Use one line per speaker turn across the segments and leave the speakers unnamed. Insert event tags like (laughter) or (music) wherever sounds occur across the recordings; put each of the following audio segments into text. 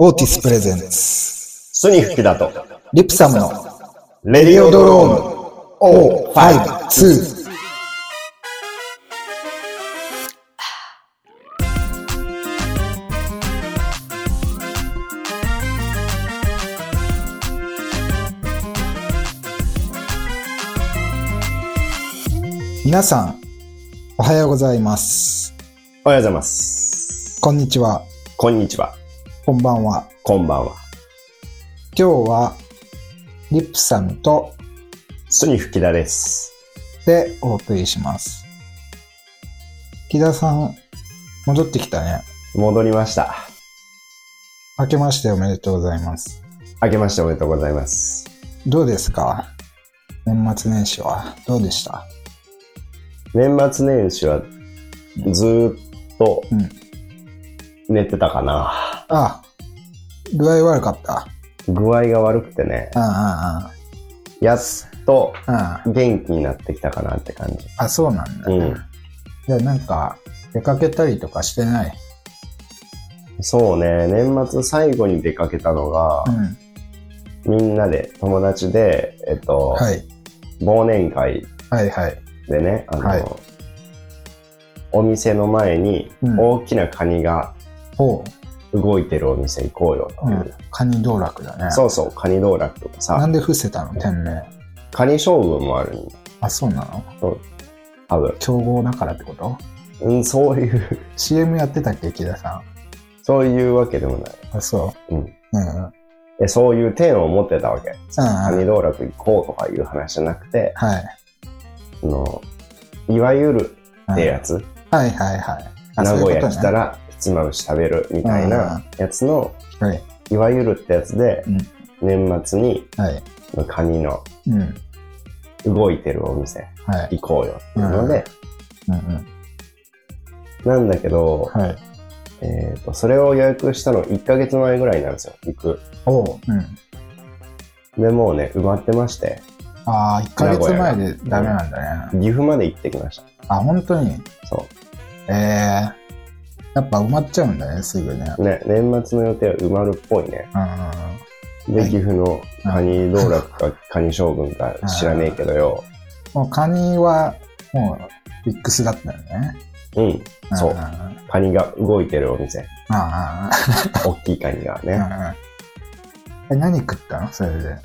オーティスプレゼンツ。
スニフキだと。
リプサムの
レディオドローム。
O52。皆さん、おはようございます。
おはようございます。
こんにちは。
こんにちは。
こんばんは。
こんばんは。
今日は、リプサムと
スニフキだです。
でお送りします。木田さん、戻ってきたね。
戻りました。
明けましておめでとうございます。
明けましておめでとうございます。
どうですか？年末年始はどうでした？
年末年始はずーっと
うん
寝てたかな。
あ、具合悪かった？
具合が悪くてね、
うんうんうん。
やっと
うん、
元気になってきたかなって感じ。
あ、そうなんだ、ね。
うん
じゃあなんか、出かけたりとかしてない？
そうね、年末最後に出かけたのが
う、ん。
みんなで、友達で、えっと、
はい。
忘年会
はいはい。
でね、あの、
はい
お店の前に
うん
大きなカニが
ほ
動いてるお店行こうよと
う。
いうう。
ん。カニ道楽だね。
そうそう、カニ道楽とか
な
さ、
んで伏せたの？店名。
カニ将軍もある
あ、そうなの？
多分。
競合だからってこと？
うん、そういう、
?CM やってたっけ？木田さ
そういうわけでもない。
ん。あ、そう。
うん。
うんう
そういう点を持ってたわけ。
うん
カニ道楽行こうとかいう話じゃなくて、
はい。
あの、いわゆるってやつ、
はいはいはい。あ
名古屋来た。らひつまぶし食べるみたいなやつの、
とね
いわゆるってやつで、
うん
年末に
はい。はい。
カニの
うん。
動いてるお店
はい。
行こうよっていうので、
うんうん。
なんだけど、
はい。
えっ、と、それを予約したの1ヶ月前ぐらいなんですよ、行く。
おう。うん。
で、もうね、埋まってまして、
ああ、1ヶ月前でダメなんだね。
岐阜まで行ってきました。
あ、本当に？
そ
ええやっぱ埋まっちゃうんだね、すぐね。
う。ね、年末の予定は埋まるっぽいね。
うん。
で、
はい
岐阜のカニ道楽かカニ将軍か知らねえけどよ。
もうカニは、もう、ビックスだったよね。
うん、そうカニが動いてるお店。
あ、(laughs)
大きいカニがね。
ん。え、何食ったの？それで。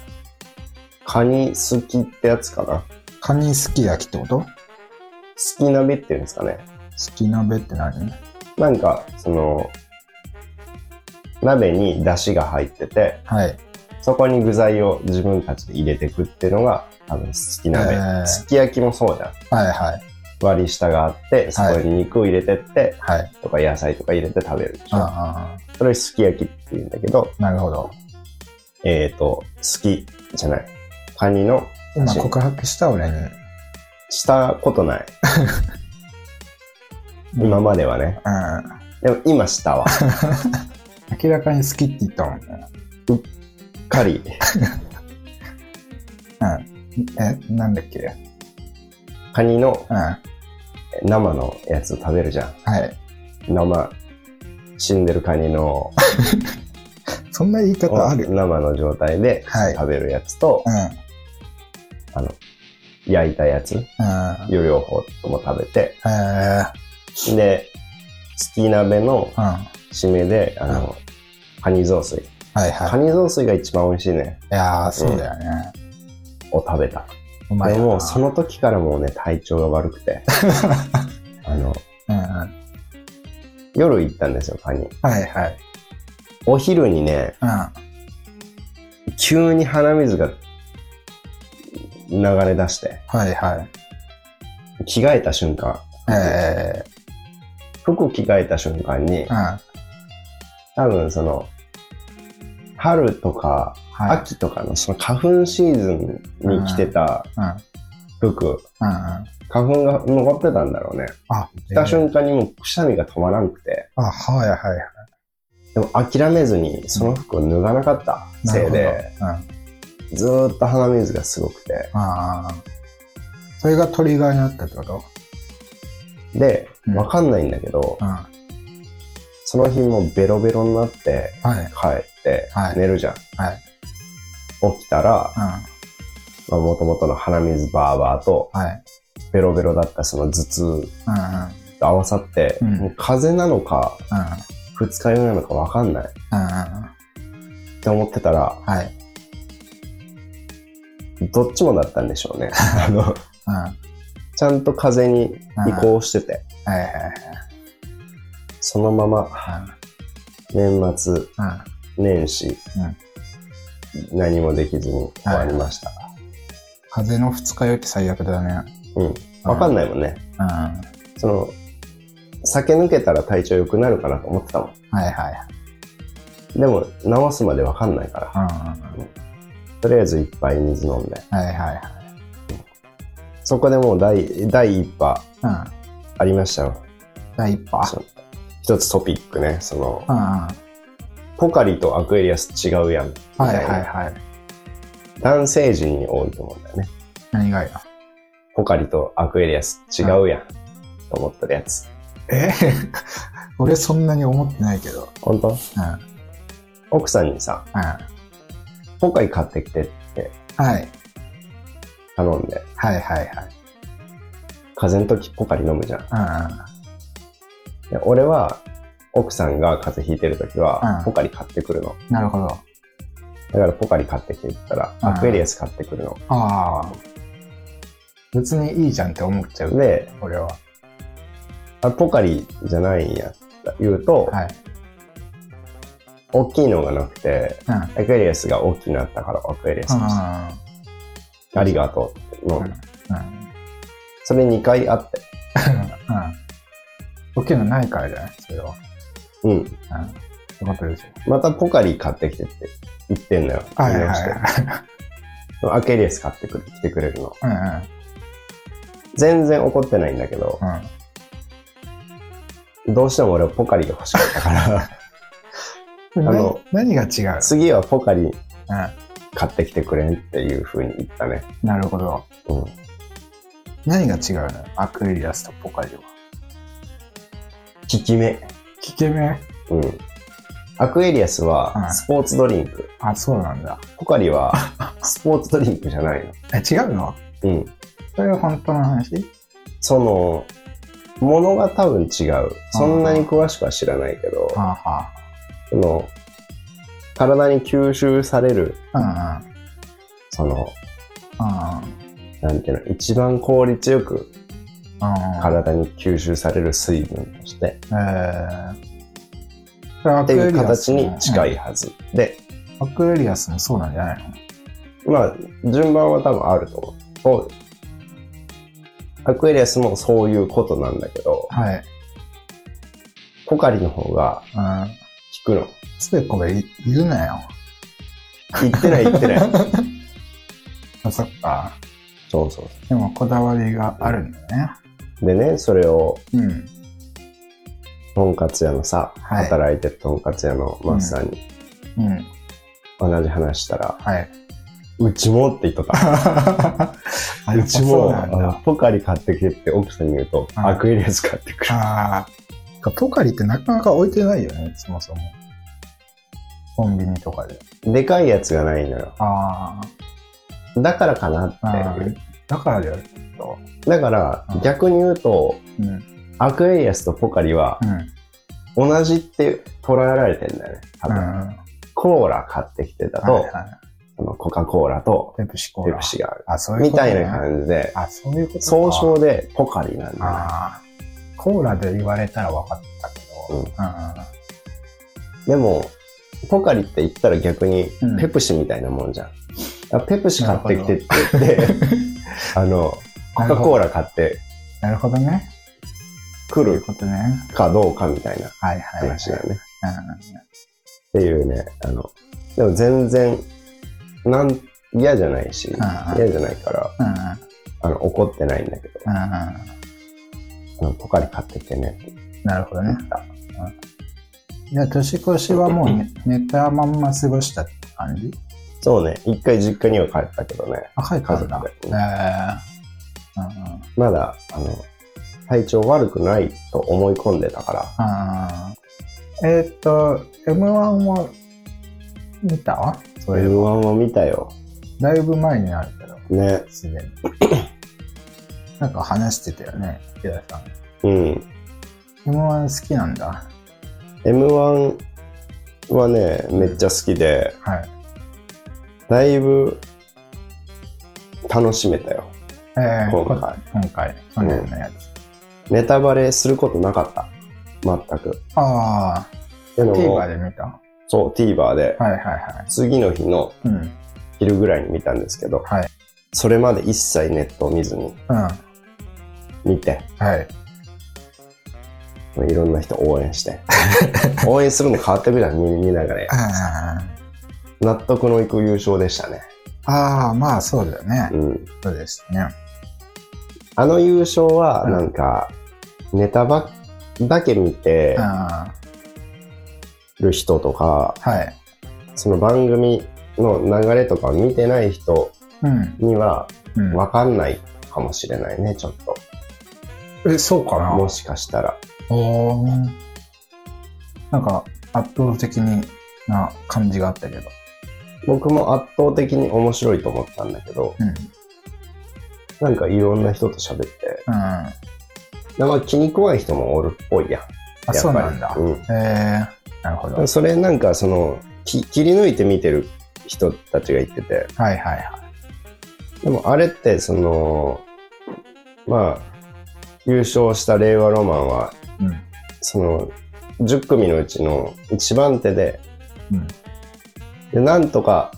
カニ好きってやつかな。
カニすき焼きってこと？
すき鍋っていうんですかね。
すき鍋って何？
なんか、その、鍋に出汁が入ってて、
はい。
そこに具材を自分たちで入れていくっていうのが、多分すき鍋。
えー
すき焼きもそうじゃん。
はいはい。
割り下があって、そこに肉を入れてって、
はい。
とか野菜とか入れて食べるでしょ。
あ
それすき焼きって言うんだけど、
あ、なるほど。
えっ、と、すきじゃない。カニの
今告白した俺に。
したことない。(laughs) 今まではね。
うん。
でも今したわ。(laughs)
明らかに好きって言ったもんね。
カリ。(laughs)
え、なんだっけ？
カニの
うん。は
生のやつ食べるじゃん。
い。
生、死んでるカニの (laughs)
そんな言い方ある？
生の状態で
はい
食べるやつと、
うん。
あの、焼いたやつ、
うん。
両方とも食べて、
えー、
で、すき鍋の締めで、あの、カニ雑炊。
いはい。
カニ雑炊が一番美味しいね。
いやー、そうだよね。
を食べた。
うまい
でも、その時からもうね、体調が悪くて。(laughs) あの、
うんうん。はい
夜行ったんですよ、カニ。
はい。
お昼にね、
うん。
急に鼻水が流れ出して、
はいはい。
着替えた瞬間、
え
服着替えた瞬間に。多分その、春とか
はい。
秋とかのその花粉シーズンに着てた服、
うん。
花粉が残ってたんだろうね。
あ、
着た瞬間にもうくしゃみが止まらんくて、
あ、はいはい。
でも諦めずにその服を脱がなかったせいで。
うん。
ずーっと鼻水がすごくて、
ああ。それがトリガーになったってこと？
で、
うん
わかんないんだけど、
うん。
その日もうベロベロになって
はい。
帰って
はい
寝るじゃん。
はい。
起きたら、
うん。
まあ、元々の鼻水バーバーと
はい。
ベロベロだったその頭痛。と合わさって、
うん
もう風邪なのか
うん。
二日酔いなのかわかんないっ。て思ってたら、
はい。
どっちもだったんでしょうね。(laughs) あの、
うん。
ちゃんと風邪に移行してて、
はいはいはい。
そのまま年末、
うん。
年始、何もできずに終わりました。
風邪の二日酔いって最悪だね。
うん。わかんないもんね。
うん。はい
その、酒抜けたら体調良くなるかなと思ってたもん。
はいはい。
でも、治すまでわかんないから、
うんうんうん。
とりあえずいっぱい水飲んで。
はいはいはい。
そこでもう第、第一波
うん。
ありましたよ。
第一波。
そう一つトピックね、その、
うんうん。は
ポカリとアクエリアス違うやん。み
いはいはい。
男性陣に多いと思うんだよね。
何がや？
ポカリとアクエリアス違うやん。と思ってるやつ。
え？(laughs) 俺そんなに思ってないけど。
本当？
うん。うん。
奥さんにさ、ポカリ買ってきてって
はい。
頼んで、
はいはいはい。
風邪の時ポカリ飲むじゃん。
うん
で俺は、奥さんが風邪ひいてる時は
う、ん
ポカリ買ってくるの。
うん。なるほど。
だからポカリ買ってきてって言ったら、
うん
アクエリアス買ってくるの。
ああ。別にいいじゃんって思っちゃう。
で、
俺は。
あポカリじゃないんやって言うと、
はい。
大きいのがなくて、
うん。うん。
アクエリアスが大きくなったからアクエリアスにした。ありがとうって飲んで。
うん。
それ2回あって。(laughs)
うん。大きいのないからじゃない？それは。
うん。
うん。ってことですよ。
またポカリ買ってきてって言ってんのよ。
はいはいはい。(laughs)
アクエリアス買ってくる、来てくれるの。
うんうん。
全然怒ってないんだけど、どうしても俺はポカリが欲しかったから、(laughs)
うん。
あの
何何が違う？
次はポカリ
う
買ってきてくれんっていう風に言ったね。
ん。なるほど。
うん。
何が違うの？アクエリアスとポカリは。
効き目。
効け目？
うん。アクエリアス
うん
はスポーツドリンク。
あ、そうなんだ。
ポカリは (laughs) スポーツドリンクじゃないの。
え、違うの？
うん。
それは本当の話？
その、ものが多分違う。そんなに詳しくは知らないけど、
はあは
その、体に吸収される、
あ。
その、
うんうん。
なんていうの、一番効率よく
うんうん。
体に吸収される水分として、
えー。それはア
っていう形に近
い。
いはず。で、
アクエリアスもそうなんじゃないの？
まあ、順番は多分あると思う。そうアクエリアスもそういうことなんだけど、
はい。
ポカリの方が
うん。
効くの。
つべこべ言うなよ。
言ってない言ってない。(laughs)
あ、そっか。
そうそう
でもこだわりがあるんだね。
でね、それを、
うん。
とんかつ屋のさ、
はい
働いてるとんかつ屋のマスターに
うん。
同じ話したら、
はい。
うちもって言っとった。(laughs)
あ
うち
そう
も
なんだ。
ポカリ買ってきてって奥さんに言うと、
はい
アクエリアス買ってくる。
ああ。ポカリってなかなか置いてないよね、そもそも。コンビニとかで。
でかいやつがないのよ。
あ
だからかなっていう。。
だからだよ。
だから
うん
逆に言うと、
うん。
アクエリアスとポカリは
うん。
同じって捉えられてんだよね。多分
うん。
コーラ買ってきてたと、
はいはい。
そのコカ・コーラと
ペプシコーラ。
ペプシがある。
あ、そういうこと、ね。
みたいな感じで、
あ、そういうことか。
総称でポカリなんだよね。
コーラで言われたら分かったけど。
うん
うん。
でも、ポカリって言ったら逆に
うん
ペプシみたいなもんじゃん。あペプシ買ってきてって言って、あの、コカ・コーラ買って
なるほどね。
く
そういう
る。かどうかみたいな
はいはい、はい。
話だよね。
うん
っていうね、あの、でも全然、なん、嫌じゃないし、
ん
嫌じゃないから、あの、怒ってないんだけど。あのポカリ買ってきてねって
なるほどね。じゃあ、年越しはもう寝 (laughs) 寝たまんま過ごしたって感じ？
そうね、一回実家には帰ったけどね、
あ、帰ったんだ。えーうんうん
まだ、あの、体調悪くないと思い込んでたから、
あえーっと、M1 も見た？それ
M1 も見たよ。
だいぶ前になるけど、
ね。
すでに。(coughs) なんか話してたよね、木田さん。
うん。
M1 好きなんだ。
M1 はね、めっちゃ好きで、
はい。
だいぶ楽しめたよ。
えー、
今回
こ今回、去年のやつ。
ネタバレすることなかった。全く。
ああ、TVer で見た？は
そう、TVer で、
いはいはい。
次の日の
うん。
昼ぐらいに見たんですけど、
はい。
それまで一切ネットを見ずに
うん。
見て、
はい。
いろんな人応援して。(laughs) 応援するの変わってくじゃん、見見ながら。
あ
納得のいく優勝でしたね。
あー、まあそうだよね。
うん。
そうですね。
あの優勝は、
うん
なんか、ネタばだけ見て
あ
る人とか、
あ、はい。
その番組の流れとかを見てない人
うん。
には
うん、
わかんないかもしれないね、ちょっと。
え、そうかな？
もしかしたら。
おーなんか、圧倒的にな感じがあったけど。
僕も圧倒的に面白いと思ったんだけど、
うん。うん。
なんかいろんな人と喋って、なんか気に食わん人もおるっぽいやん。
あ、そうなんだ。
うん
えー、なるほど。はい
それなんかそのき切り抜いて見てる人たちが言ってて
はいはい。
でもあれってそのまあ優勝した令和ロマンは
うん。
その10組のうちの一番手で
うん。
でなんとか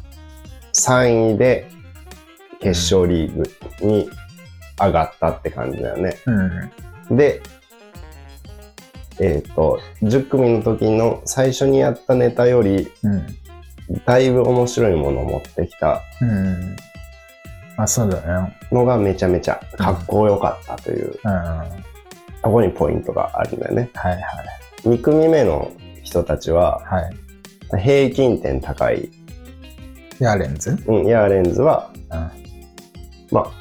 3位で決勝リーグに上がったって感じだよね。
うん。
で、えっ、と、10組の時の最初にやったネタより、
うん。
だいぶ面白いものを持ってきた
うん。あ、そうだね。
のがめちゃめちゃかっこよかったという、
うん。はい
ここにポイントがあるんだよね。
はい。
2組目の人たちは
はい。
平均点高い、
ヤーレンズ？
うん、ヤーレンズは、
うん。
まあ、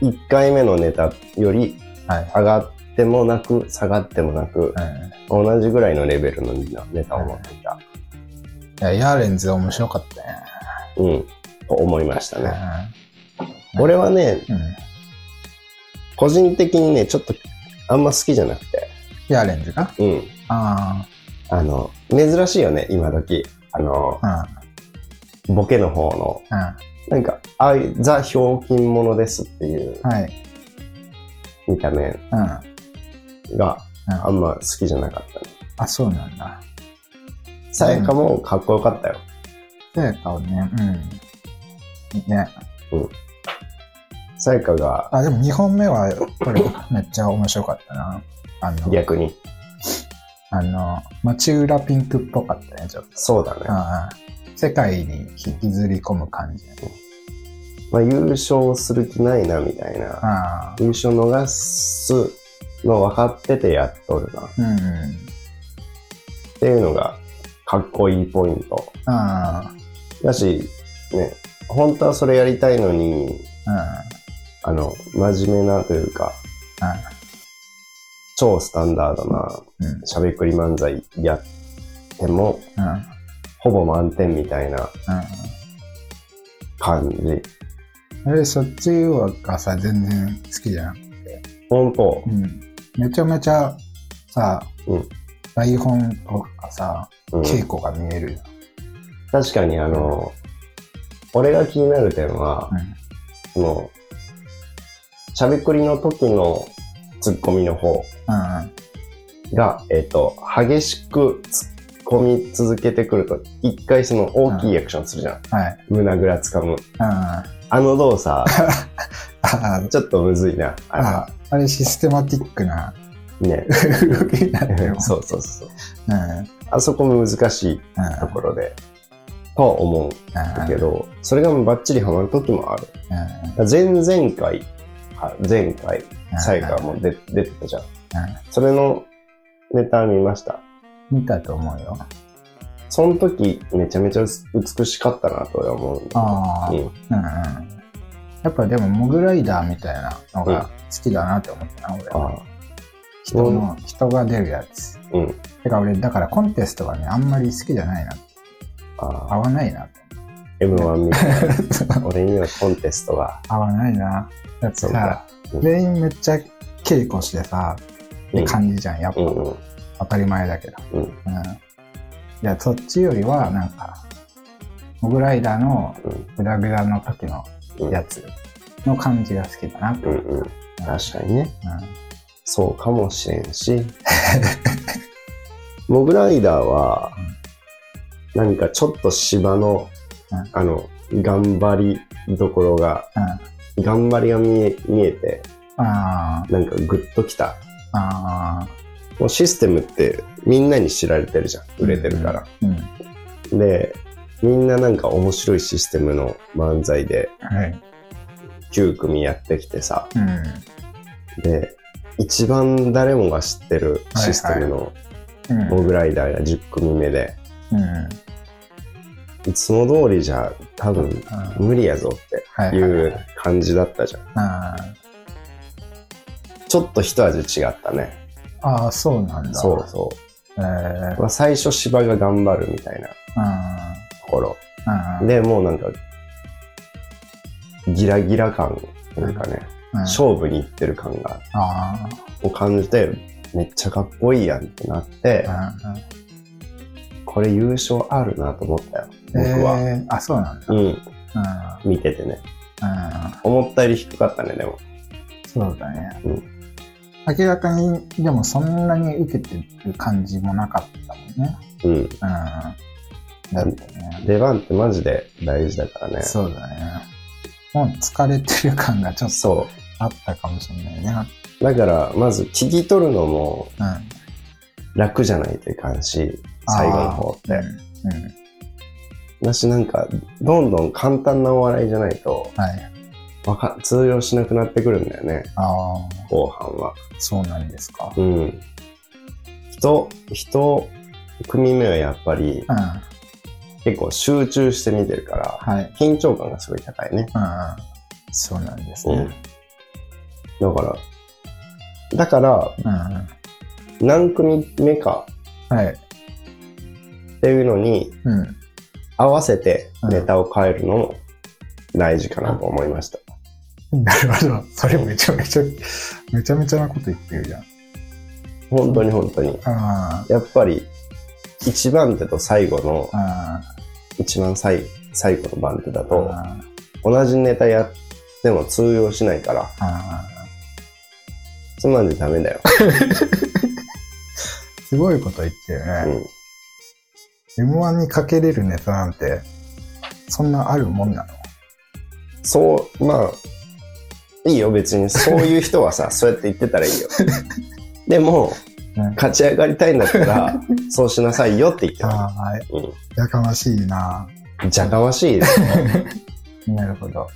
1回目のネタより
はい。
上がってもなく下がってもなく
うん。
同じぐらいのレベルのネタを持っていた、
いや、ヤーレンズ面白かったね。
うん、と思いましたね。
うん。
俺はね、
うん。
個人的にね、ちょっとあんま好きじゃなくて、
ヤーレンズが？
うん。
あ
あの、珍しいよね、今時。あの、
あ。
ボケの方の、
うん。うん。
なんか、ああいうザ・ひょうきん者ですっていう
はい。
見た目
うん。うん。
があんま好きじゃなかったね。
あ、そうなんだ。
さやかもかっこよかったよ。
そうやったね。うん。ね。
さやかが
あ、でも2本目は、これ、めっちゃ面白かったな。あの、
逆に。
あの、町浦ピンクっぽかったね、ちょっと。
そうだね。
ああ世界に引きずり込む感じ。
まあ、優勝する気ないな、みたいな。優勝逃すの分かっててやっとるな。っ
うんうん。
ていうのが、かっこいいポイント。
あ
だし、ね、本当はそれやりたいのに、
あ。
あの、真面目なというか、
うん。
超スタンダードな
うん。うん。
しゃべくり漫才やっても、
うん。
ほぼ満点みたいな
うん。
感じ。
あれ、そっちがさ、全然好きじゃなくて？
本当
うん。めちゃめちゃさ、
うん
台本とかさ、
うん、
稽古が見えるよ。
確かにあの、俺が気になる点は、
うん。
その、しゃべくりの時のツッコミの方
うん。
が、えっ、と、激しく突っ込み続けてくると、一回その大きいアクションするじゃん。
はい。
胸ぐらつかむ。
うん。あ
あの動作、
あ、
ちょっとむずいな。あ
ああれシステマティックな
れね。
動きになってるもん。(laughs)
そうそうそう。
うん。うん。
あそこも難しいところで、とは思うんだけど、それがバッチリハマる時もある。前々回、あ前回、サイカも出出てたじゃん。それのネタ見ました。
見たと思うよ。
その時、めちゃめちゃ美しかったなと俺は思う
ああ、うん、
うん
うん。やっぱでも、モグライダーみたいなのが好きだなって思ったな、俺は。
あ
人の、人が出るやつ。
うん。
てか俺、だからコンテストはね、あんまり好きじゃないな。あ合わないなと。
M1 みたいな。(laughs) 俺にはコンテストが。
合わないな。だってさ、全員めっちゃ稽古してさ、って感じじゃん、やっぱ。うんうん、当たり前だけど。うん。うん、いや、そっちよりは、なんか、モグライダーのグダグダの時のやつの感じが好きだな
うんうん、確かにね。うん。そうかもしれんし、(laughs) モグライダーは、何かちょっと芝の、うん、あの、頑張りどころが、うん、頑張りが見え見えて、なんかグッときた。もうシステムってみんなに知られてるじゃん。売れてるから。うんうん、で、みんななんか面白いシステムの漫才で、9組やってきてさ、で、一番誰もが知ってるシステムのモグライダーが10組目で、いつも通りじゃ多分無理やぞっていう感じだったじゃん。ちょっと一味違ったね。
ああ、そうなんだ。
そうそう。えー、最初芝が頑張るみたいなところ。で、もうなんか、ギラギラ感、なんかね、勝負に行ってる感が、を感じて、めっちゃかっこいいやんってなって、これ優勝あるなと思ったよ、僕は。
えー、あ、そうなんだ。う
ん。見ててね。思ったより低かったね、でも。
そうだね。うん。明らかに、でもそんなに受けてる感じもなかったもんね。うん。うん。
だってね。出番ってマジで大事だからね。
そうだね。もう疲れてる感がちょっとあったかもしれないね。
だから、まず聞き取るのも楽じゃないといかんし、最後の方って。うん。私なんか、どんどん簡単なお笑いじゃないと、はい。わか、通用しなくなってくるんだよね。ああ。後半は。
そうなんですか。
うん。人、人、組目はやっぱり、うん、結構集中して見てるから、はい、緊張感がすごい高いね。うん、
そうなんですね。
うん、だから、だから、うん、何組目か、はい、っていうのに、うん、合わせてネタを変えるのも大事かなと思いました。
なるほど。それめちゃめちゃ、めちゃめちゃなこと言ってるじゃん。
本当に本当に。やっぱり、一番手と最後の、一番最最後の番手だと、同じネタやっても通用しないから、そんなんじゃダメだよ。(laughs)
すごいこと言ってるね。うん、M1 にかけれるネタなんて、そんなあるもんなの？
そう、まあ、いいよ、別に。そういう人はさ、(laughs) そうやって言ってたらいいよ。でも、勝ち上がりたいんだったら、(laughs) そうしなさいよって言って
あはい。うん。やかましいな
じゃかましいですね。(laughs)
なるほど。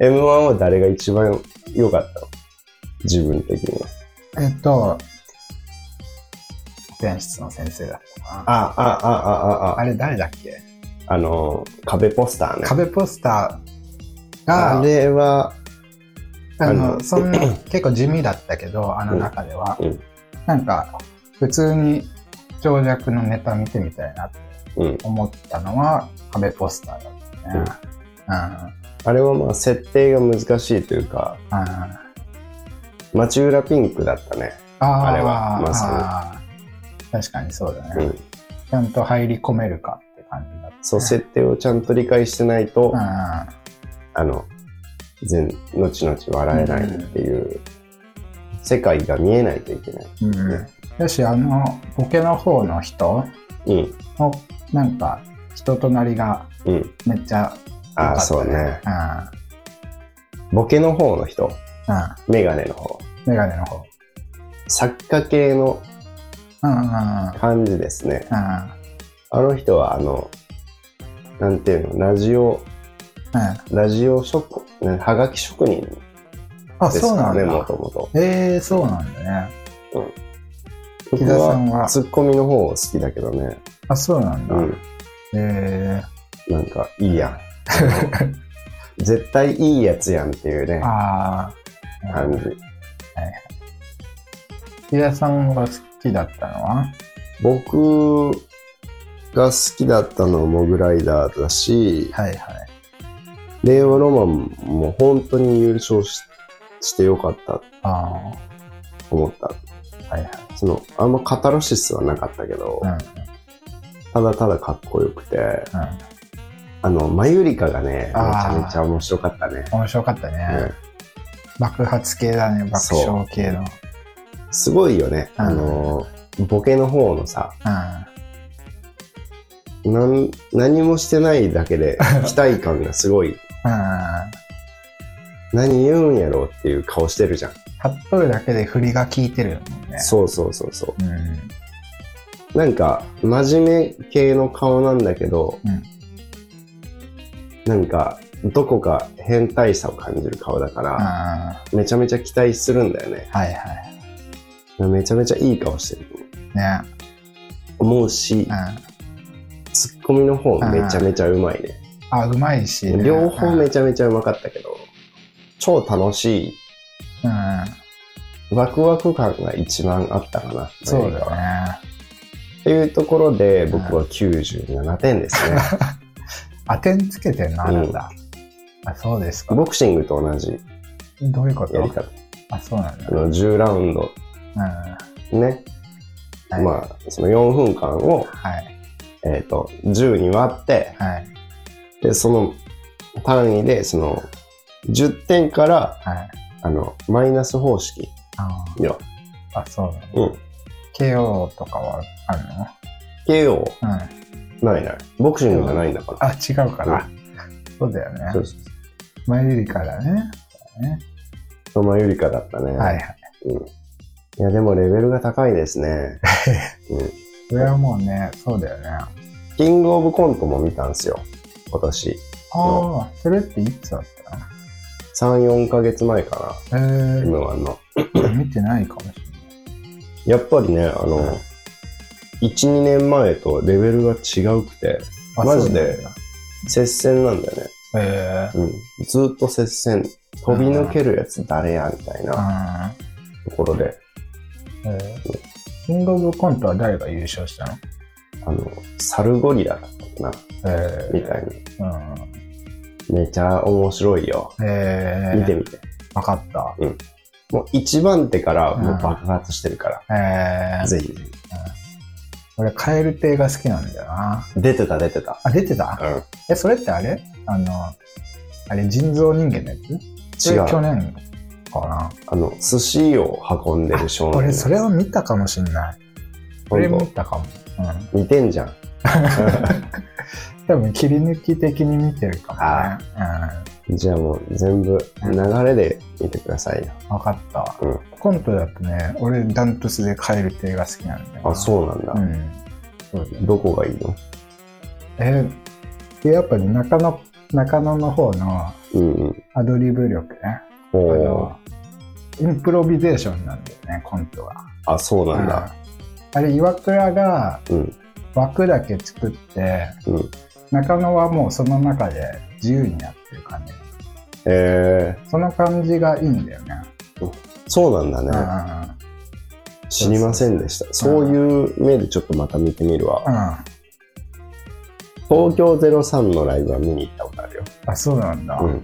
M1 は誰が一番良かったの？自分的には。
えっと、保健室の先生だったかな。
あ、あ、あ、あ、
あ、あれ誰だっけ？
あの、壁ポスターね。
壁ポスターが、
あれは、
あの、そんな、結構地味だったけど、あの中では。うん、なんか、普通に長尺のネタ見てみたいなって思ったのは、壁ポスターだったね。
うん、あれはまあ設定が難しいというか、町浦ピンクだったね。ああれは、まさ
に。確かにそうだね、うん。ちゃんと入り込めるかって感じだった、ね、
そう、設定をちゃんと理解してないと、あの、全、後々笑えないっていう、世界が見えないといけない、ね。うん
よし、あの、ボケの方の人？の、なんか、人となりがめっちゃ、
うん、ああ、そうね。うん、ボケの方の人？うん。メガネの方。
メガネの方。
作家系の感じですね。うん、あの人は、あの、なんていうの、ラジオ、うん、ラジオ職、はがき職人ですかね、もともと。
ええー、そうなんだね。うん。
木田さんは？ツッコミの方好きだけどね。
あ、そうなんだ。うん、
えー、なんか、いいやん。(laughs) 絶対いいやつやんっていうね。ああ。感じ。はい。
木田さんが好きだったのは？
僕が好きだったのはモグライダーだし、
はいはい。
令和ロマンも本当に優勝ししてよかった
ああ。
思った。
はいはい。
その、あんまカタロシスはなかったけど、
うん。
ただただかっこよくて、
うん。
あの、マユリカがね、めち
あー
ゃめちゃ面白かったね。
面白かったね。
うん
爆発系だね、爆笑系の。
すごいよね。
うん
あの、ボケの方のさ、
うん。
なん何もしてないだけで (laughs) 期待感がすごい、
うん。
何言うんやろうっていう顔してるじゃん。
立っとるだけで振りが効いてるもんね。
そうそうそうそ
うん。
う。なんか、真面目系の顔なんだけど、
うん
なんか、どこか変態さを感じる顔だか
うん。
ら、
は
めちゃめちゃ期待するんだよね。
いはい。
めちゃめちゃいい顔してる
ね。
と思うし
う、ん。
ツッコミの方めちゃめちゃうまいね。
あ、うまいし、ね。
両方めちゃめちゃうまかったけど、超楽しい、
うん。
ワクワク感が一番あったかな。
そうだね。
っていうところで僕は97点ですね。(laughs)
あ、点つけてんなんだ。あ、そうですか。
ボクシングと同じ
どういうこと？
やり方。
あ、そうなんだ
あ。の10ラウンド
うん。
ね。
はい
まあ、その4分間を、
はい。
えっ、と、10に割って、
はい。
で、その単位で、その、10点から、
はい。
あの、マイナス方式
あ
よ。
あ、そうなの。
うん。
KO とかはあるの
？KO、
うん。
ないない。ボクシングじゃないんだから。
あ、違うから。そうだよね。
そうそう
マユリカだね。ね
そう。まゆりかだったね。
はいはい。
うん。いや、でもレベルが高いですね。(laughs) うん。
それはもうね、そうだよね。あ
キングオブコントも見たんですよ。今年。
あ、それっていつだった？の
3、4ヶ月前か
え
な。
ー、
M1 の。
見てないかもしれない。
やっぱりね、あの、1、2年前とレベルが違うくて、
あ
マジで接戦なんだよね。
え
うん。ずっと接戦。飛び抜けるやつ誰やみたい
ー、
な
うん
ところで、
えーキングオブコントは誰が優勝したの？
あの、サルゴリラだな、
えー、
みたい
うん。
な。めちゃ面白いよ。
えー、
見てみて。
わかった。
もう一番手からもう爆発してるから、
えー、
ぜひぜひ。
俺、カエル亭が好きなんだよな。
出てた出てた。
あ、出てた？
うん。
え、それってあれ？あの、あれ、人造人間のやつ？
違う
去年かな？
あの、寿司を運んでる少年。
俺、それは見たかもしんない。それ
ほんと
見たかも。うん。
似てんじゃん。(laughs)
多分、切り抜き的に見てるかもね。
じゃあもう全部流れで見てくださいよ。
うん。わかったわ。
うん
コントだとね、俺、ダントツでカエル亭が好きなんだよな。
あ、そうなんだ。
うん。
どこがいいの？
えーでやっぱり中野、中野の方の
うんうん。
アドリブ力ね。あ
お
のインプロビゼーションなんだよね、コントは。
あ、そうなんだ。
うんあれ、岩倉が
うん。
枠だけ作って、
うん。
中野はもうその中で自由にやってる感じ。
え
その感じがいいんだよね。
ー、そうなんだね。知りませんでした。そういう目でちょっとまた見てみるわ。東京03のライブは見に行ったことあるよ。
あ、そうなんだ。
うん。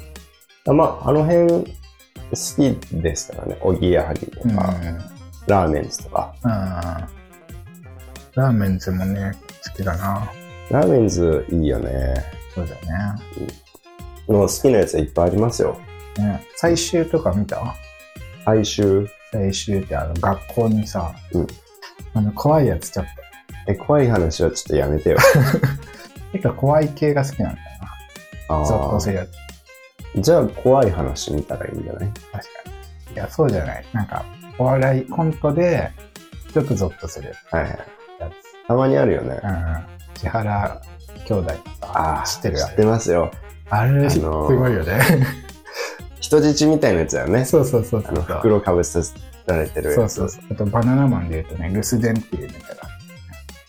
あまあ、あの辺好きですからね。おぎやはぎと
うん。
か、ラーメンズとか。
うん。ラーメンズもね、好きだな。
ラーメンズいいよね。
そうだよ
もう好きなやついっぱいありますよ。
ね。ね最終とか見た？
哀愁。
最終ってあの学校にさ、
うん
あの怖いやつちょっと。
え、怖い話はちょっとやめてよ。(laughs)
てか怖い系が好きなんだよ
あ
な。ゾッとす
ー
るやつ。
じゃあ怖い話見たらいいんじゃない？
確かに。いや、そうじゃない。なんか、お笑いコントで、ちょっとゾッとする
はいはい。
や
たまにあるよね
つ。。うん。千原兄弟
ああ、
知ってる？
知ってますよ。
あれ、す
あのー
ごいよね。
人質みたいなやつだよね。
そうそうそうそう。
あの、袋かぶせられてる。
そうそうそう。あと、バナナマンで言うとね、留守電っていうネタが。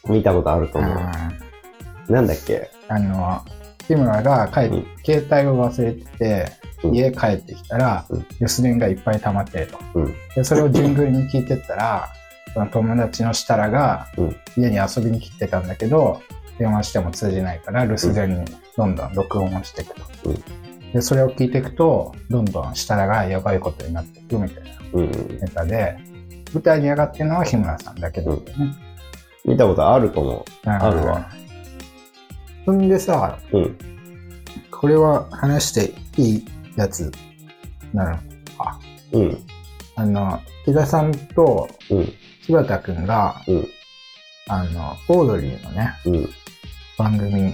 見たことあると思う。
うん
なんだっけ？
あの、日村が帰っ
うん
携帯を忘れてて、
うん
家帰ってきたら、
うん
留守電がいっぱい溜まってると。
うん。
で、それを順繰りに聞いてったら、(laughs) その友達の設楽が家に遊びに来てたんだけど、電話しても通じないから留守電にどんどん録音をしていくと。で、それを聞いていくと、どんどん設楽がやばいことになっていくみたいなネタで、舞台に上がってるのは日村さんだけどね。
見たことあると思う。あるわ。
そんでさ、うん、これは話していいやつなの？か。うん。あの、木田さんと柴田くんが、うん、あの、オードリーのね、うん、番組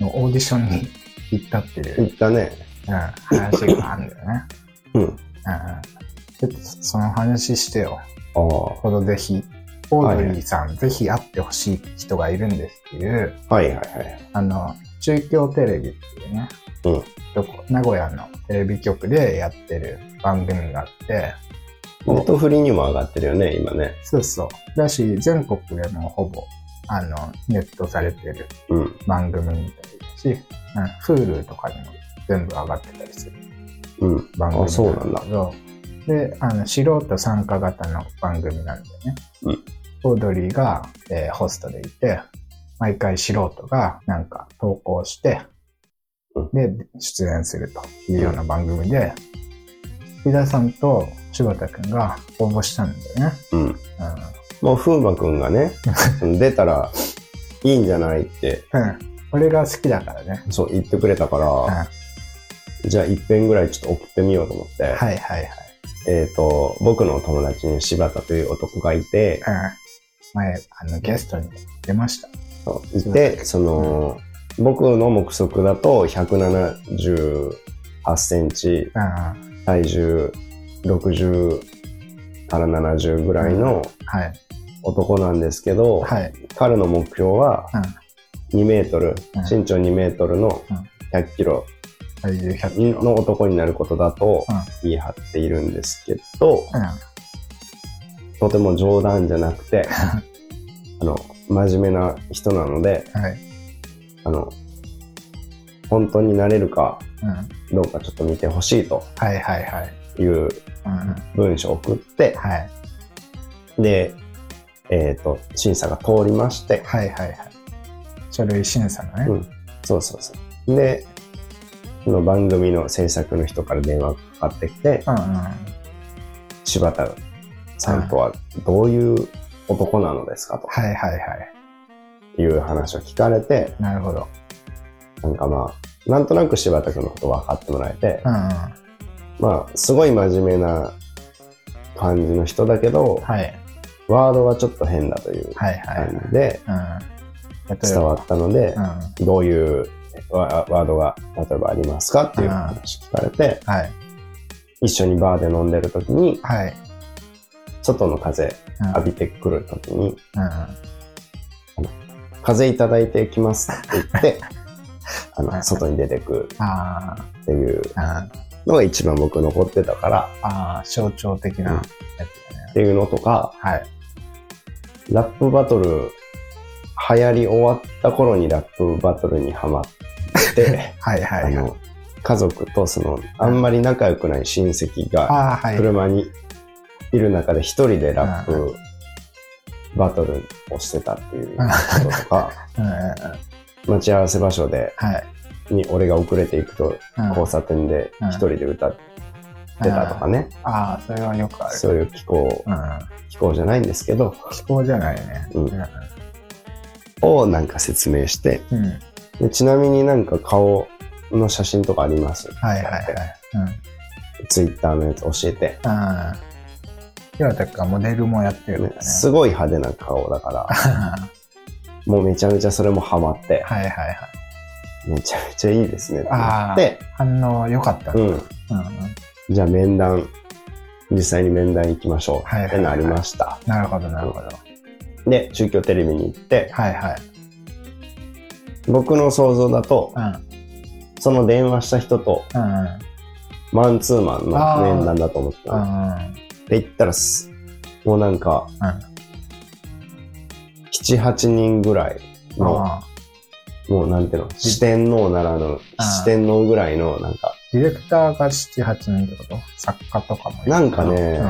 のオーディションに行ったっていう。
行ったね。
うん、話があるんだよね。うん。うん。ちょっとその話してよ。ああ。ほどぜひ。オードリーさん、はい、ぜひ会ってほしい人がいるんですっていう。
はいはいはい。
あの、中京テレビっていうね。うん。名古屋のテレビ局でやってる番組があって。
ネットフリーにも上がってるよね、今ね。
そうそう。だし、全国でもほぼ、あの、ネットされてる番組みたいだし、うん、Hulu とかにも全部上がってたりする。
うん。番組あ、そうなんだ。
で、あの、素人参加型の番組なんでね。うん。オードリーが、えー、ホストでいて、毎回素人がなんか投稿して、で、出演するというような番組で、木田さんと柴田くんが応募したんだよね。うん。うん、
もう風磨くんがね、(laughs) 出たらいいんじゃないって。
うん。俺が好きだからね。
そう、言ってくれたから、うん、じゃあ一遍ぐらいちょっと送ってみようと思って。はい
はいはい。
えっ、ー、と、僕の友達に柴田という男がいて、うん、
前、あの、ゲストに出ました。
そう。で、その、僕の目測だと178センチ、体重60から70ぐらいの男なんですけど、はい、彼の目標は2メートル、身長2メートルの100キロ。の男になることだと言い張っているんですけど、とても冗談じゃなくて、(laughs) あの、真面目な人なので、はい、あの、本当になれるかどうかちょっと見てほしいと。はいはいはい。いう文章を送って、はい。で、えっ、ー、と、審査が通りまして。
はいはいはい。書類審査のね。うん。
そうそうそう。で、その番組の制作の人から電話がかかってきて、うんうん、柴田さんとはどういう男なのですかと。
はいはいはい。
いう話を聞かれて、
なるほど。
なんかまあ、なんとなく柴田君のこと分かってもらえて、うんうん、まあ、すごい真面目な感じの人だけど、はい、ワードはちょっと変だという感じで、伝わったので、うん、どういうワードが例えばありますかっていう話聞かれて、はい、一緒にバーで飲んでる時に、はい、外の風浴びてくる時に、うん、風いただいてきますって言って、(laughs) あの、外に出てくっていうのが一番僕残ってたから。
ああ、象徴的なやつだね、
っていうのとか、はい。ラップバトル、流行り終わった頃にラップバトルにはまって、(laughs) はいはい、はい、あの、家族とその、あんまり仲良くない親戚が、車にいる中で一人でラップバトルをしてたっていうこととか、(laughs) 待ち合わせ場所で、に俺が遅れていくと、交差点で一人で歌ってたとかね。
ああ、それはよくある。
そういう気候、気候じゃないんですけど。
気候じゃないね。うん。
をなんか説明して、でちなみになんか顔の写真とかあります？はいはいはい。うん、ツイッターのやつ教えて。
岩田君はモデルもやってる
ね。すごい派手な顔だから、(laughs) もうめちゃめちゃそれもハマって。はいはいはい。めちゃめちゃいいですねって言って。
反応良かった、うん。うん、
じゃあ面談、実際に面談行きましょうってなりました。
なるほどなるほど。
で、中京テレビに行って、はいはい。僕の想像だと、うん、その電話した人と、うんうん、マンツーマンの面談だと思ってた。って言ったらもうなんか、7、8人ぐらいの、もうなんていうの、四天王ならぬ、四天王ぐらいの、なんか。
ディレクターが7、8人ってこと？作家とかも
なんかね、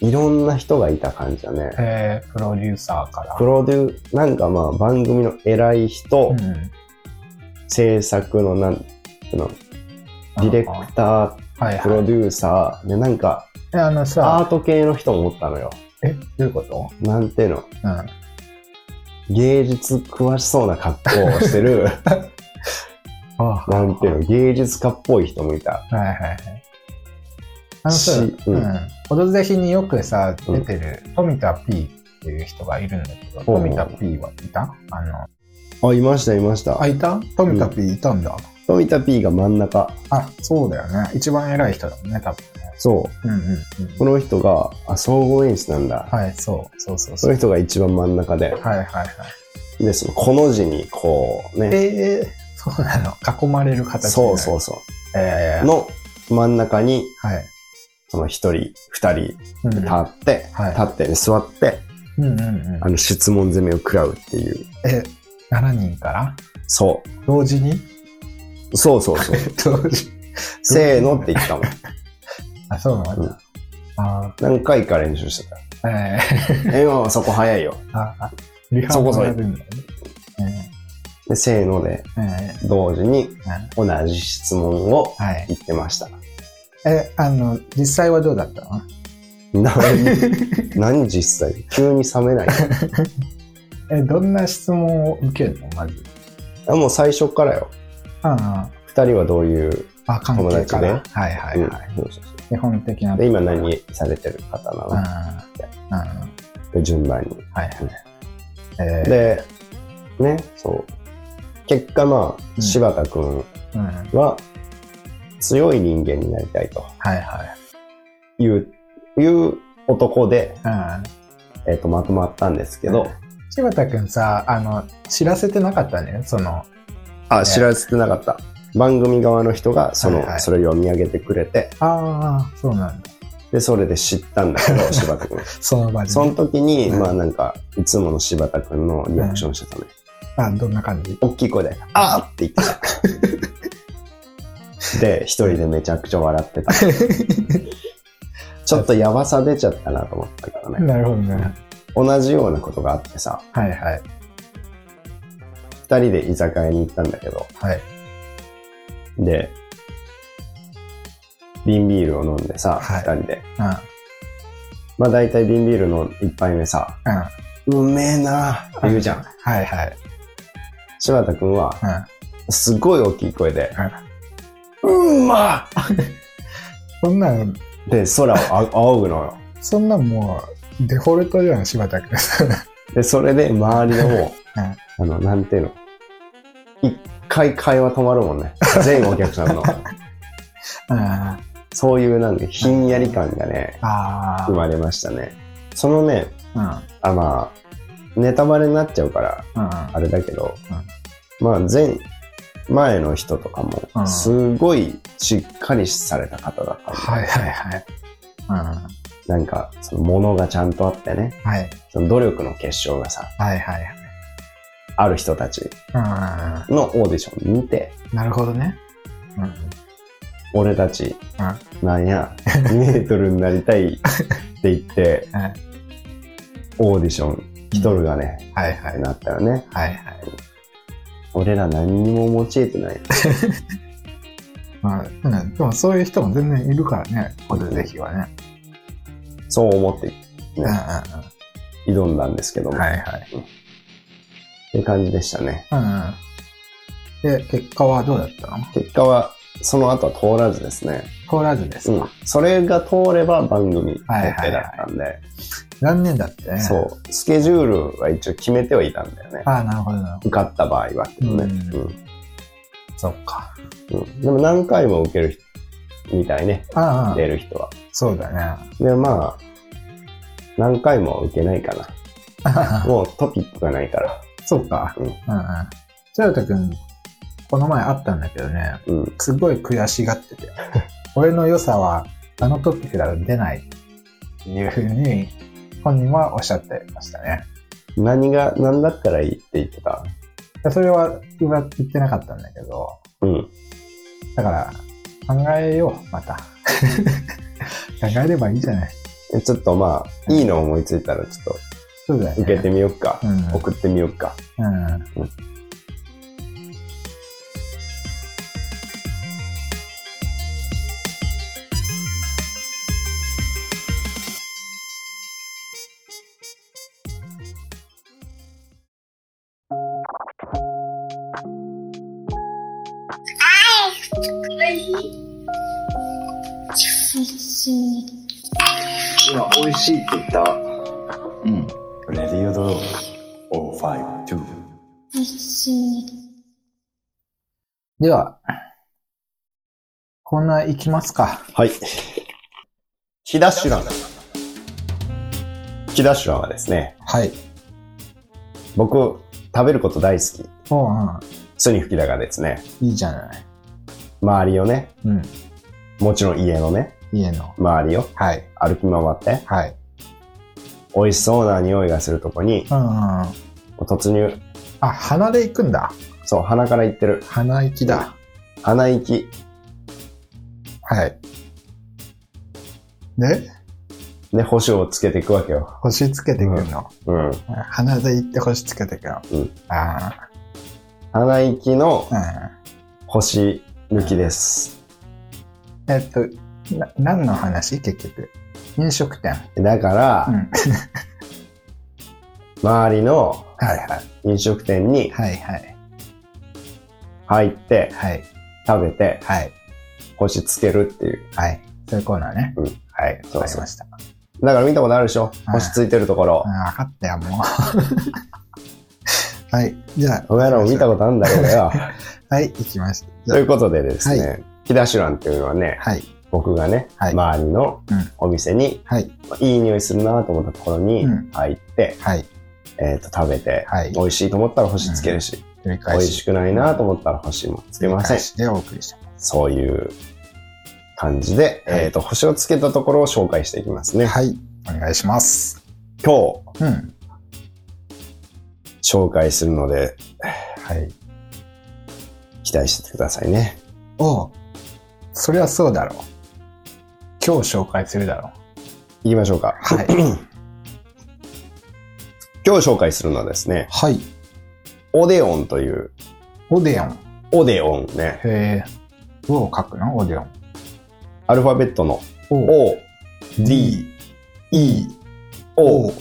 いろんな人がいた感じだね。
えー、プロデューサーから。
プロデュー、なんかまあ番組の偉い人、うん、制作のなんての、ディレクター、プロデューサー、で、なんか、あのさ、アート系の人もおったのよ。
え、どういうこと？
なんていうの、うん、芸術詳しそうな格好をしてる (laughs) なんていうの、芸術家っぽい人もいた。はいはいはい。
あのさ、うん。オドぜひによくさ、出てる、富田 P っていう人がいるんだけど、富田 P はいた？あ
の、あ、いました、いました。
あ、いた？富田 P いたんだ。
富田 P が真ん中。
あ、そうだよね。一番偉い人だもんね、多分ね。
そう。うんうんうん。この人が、あ、総合演出なんだ。
はい、そう。そうそう
そう。その人が一番真ん中で。はいはいはい。で、その、この字に、こうね。
ええー、そうなの。囲まれる形
そうそうそう。ええー、の真ん中に、はい。その一人、二人、立って、うんはい、立って、ね、座って、うんうんうん、あの、質問攻めを食らうっていう。
え、7人から？
そう。
同時に？
そうそうそう。(laughs) 同時。せーのって言ったもん。(laughs)
あ、そうなんだ。うん、
あ何回か練習してた。えー、(laughs) 今はそこ早いよ。ああそこそれ。で、せーので、同時に同じ質問を言ってました。
え、あの、実際はどうだったの？
何、何実際？急に冷めない (laughs)
え、どんな質問を受けるの？まず。
あもう最初からよ。二人はどういう友達で？はい
はいはい。うん、基本的な。
で、今何されてる方なの？で、順番に。はいはい。えー、で、ね、そう。結果まあ、柴田くんは、強い人間になりたいと。はいはい。いう、いう男で、うん、えっ、と、まとまったんですけど。
柴田くんさ、あの、知らせてなかったね、その。
あ、知らせてなかった。番組側の人が、その、それを読み上げてくれて。
ああ、そうなんだ。
で、それで知ったんだけど、(laughs) 柴田くん。
その場で、
その時に、まあなんか、いつもの柴田くんのリアクションしてたね。
あ、どんな感じ？
大きい声で、あーって言ってた。で、一人でめちゃくちゃ笑ってた。ちょっとやばさ出ちゃったなと思ったからね。
なるほどね。
同じようなことがあってさ。はいはい。二人で居酒屋に行ったんだけど。はい。で、瓶ビールを飲んでさ、二、はい、人で。うん。まあ大体瓶ビールの一杯目さ、うん。うめえなって言うじゃん。はいはい。柴田くんは、うん、すごい大きい声で、うんうんま (laughs)
そんなん、
で、空を (laughs) 仰ぐのよ。
そんなんもう、デフォルトじゃん、柴田君。(laughs)
で、それで周りのもう、うん、あの、なんていうの？一回会話止まるもんね。全お客さんの。そういうなんかひんやり感がね、生まれましたね。そのね、うん、あまあ、ネタバレになっちゃうから、あれだけど、うん、まあ前、前の人とかも、すごいしっかりされた方だったんで。はいはいはい。うん、なんか、そのものがちゃんとあってね。はい。その努力の結晶がさ。はいはいはい。ある人たちのオーディション見て。
なるほどね。
うん、俺たち、なんや、2 (laughs) メートルになりたいって言って、(laughs) オーディション一人がね、はいはい。なったよね。はいはい。俺ら何にも用いてない。(laughs)
まあ、うん、でもそういう人も全然いるからね、これぜひはね。
そう思って、ね、うんうんうん、挑んだんですけども。はいはい。うん、って感じでしたね。うんうん。
で、結果はどうだったの？
結果は、その後は通らずですね。
通らずですか、うん、
それが通れば番組決定だったんで。はいはいはい
残念だってね。
そう。スケジュールは一応決めてはいたんだよね。
ああ、なるほど。
受かった場合はってね。うん。うん、
そっか。
うん。でも何回も受けるみたいね。ああ。出る人は。
そうだね。
で、まあ、何回も受けないかな。(laughs) もうトピックがないから。
そうか。うん。うんうん。ジャルタ君、この前会ったんだけどね、うん、すごい悔しがってて。俺の良さは、あのトピックだと出ないっていうふうに本人はおっしゃってましたね。
何が、何だったらいいって言ってた？
それは言ってなかったんだけど、うん。だから、考えよう、また。(laughs) 考えればいいじゃない。
ちょっとまあ、いいの思いついたらちょっと、
そうだ。
受けてみよっか。
うん
送ってみよっか。
うん。
今、美味しいって言った？
うん。レディオドロー052。
では、コーナー行きますか。
はい。キダッシュラン。キダッシュランはですね、
はい。
僕、食べること大好き。
おう、うん。
スニフキダがですね、
いいじゃない。
周りをね、
うん。
もちろん家のね、
家の。
周りを
はい。
歩き回って、
はい。
美味しそうな匂いがするとこに
うんうんうん。
突入。
あ、鼻で行くんだ。
そう、鼻から行ってる。
鼻息だ。
鼻息。
はい。で、
で、星をつけていくわけよ。
星つけてくるの。
うん。
鼻で行って星つけてくの。
うん。
あ
鼻息の
あ。
星抜きです。
うん。えっと、な、何の話？結局。飲食店。
だから、
うん。(laughs)
周りの。飲食店に。入って
はい。
食べて
はい。
星つけるっていう。
はい。そういうコーナーね。
うん
はい。
そう
わかりました。
だから見たことあるでしょ？
はい
星ついてるところ
うん。分かったよ、もう。はい。じゃあ。
お前らも見たことあるんだろうがよ。(laughs)
はい、行きました。じゃ
ということでですね、
は
キダシュランっていうのはね、
あはい。
僕がね、
はい
周りの
うん
お店に、
はい。
いい匂いするなと思ったところに
うん
入って、
はい。
えっ、と、食べて、
はい
美味しいと思ったら星つけるし、
繰り
美。味しくないなと思ったら星もつけません
でお送りしてま
そういう感じで、
はい
えっ、と、星をつけたところを紹介していきますね。
す。はい。お願いします。
今日
うん。
紹介するので、
はい。
期待しててくださいね。
おうそりゃそうだろう。今日紹介するだろ
行きましょうか。
う。はい。(clears throat)
今日紹介するのはですね、
はい。
オデオンという、
オデオン。
オデオンね、
へえ。どう書くの？オデオン。
アルファベットの
O,
O、D、E、O、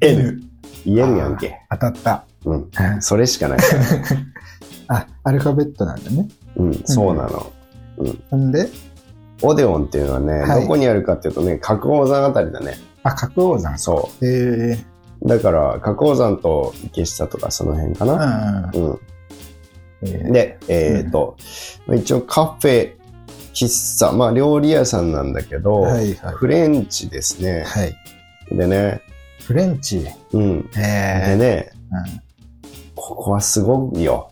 N。言えるやんけ。
当たった。
うん。それしかないから。(laughs)
あ、アルファベットなんだね。
うん、そうなの。
ほんで、
オデオンっていうのはね、
はい
どこにあるかっていうとね、角王山あたりだね。
あ、角王山。
そ
へえ。
う。だから、角王山と池下とかその辺か
う
な。
んうん
うん。
えー
で、えっ、と、一応カフェ、喫茶、まあ料理屋さんなんだけど、
はいはい。
フレンチですね。
はい。
でね、
フレンチ。
うん。で
へえ。
ね、
うん。
ここはすごいよ。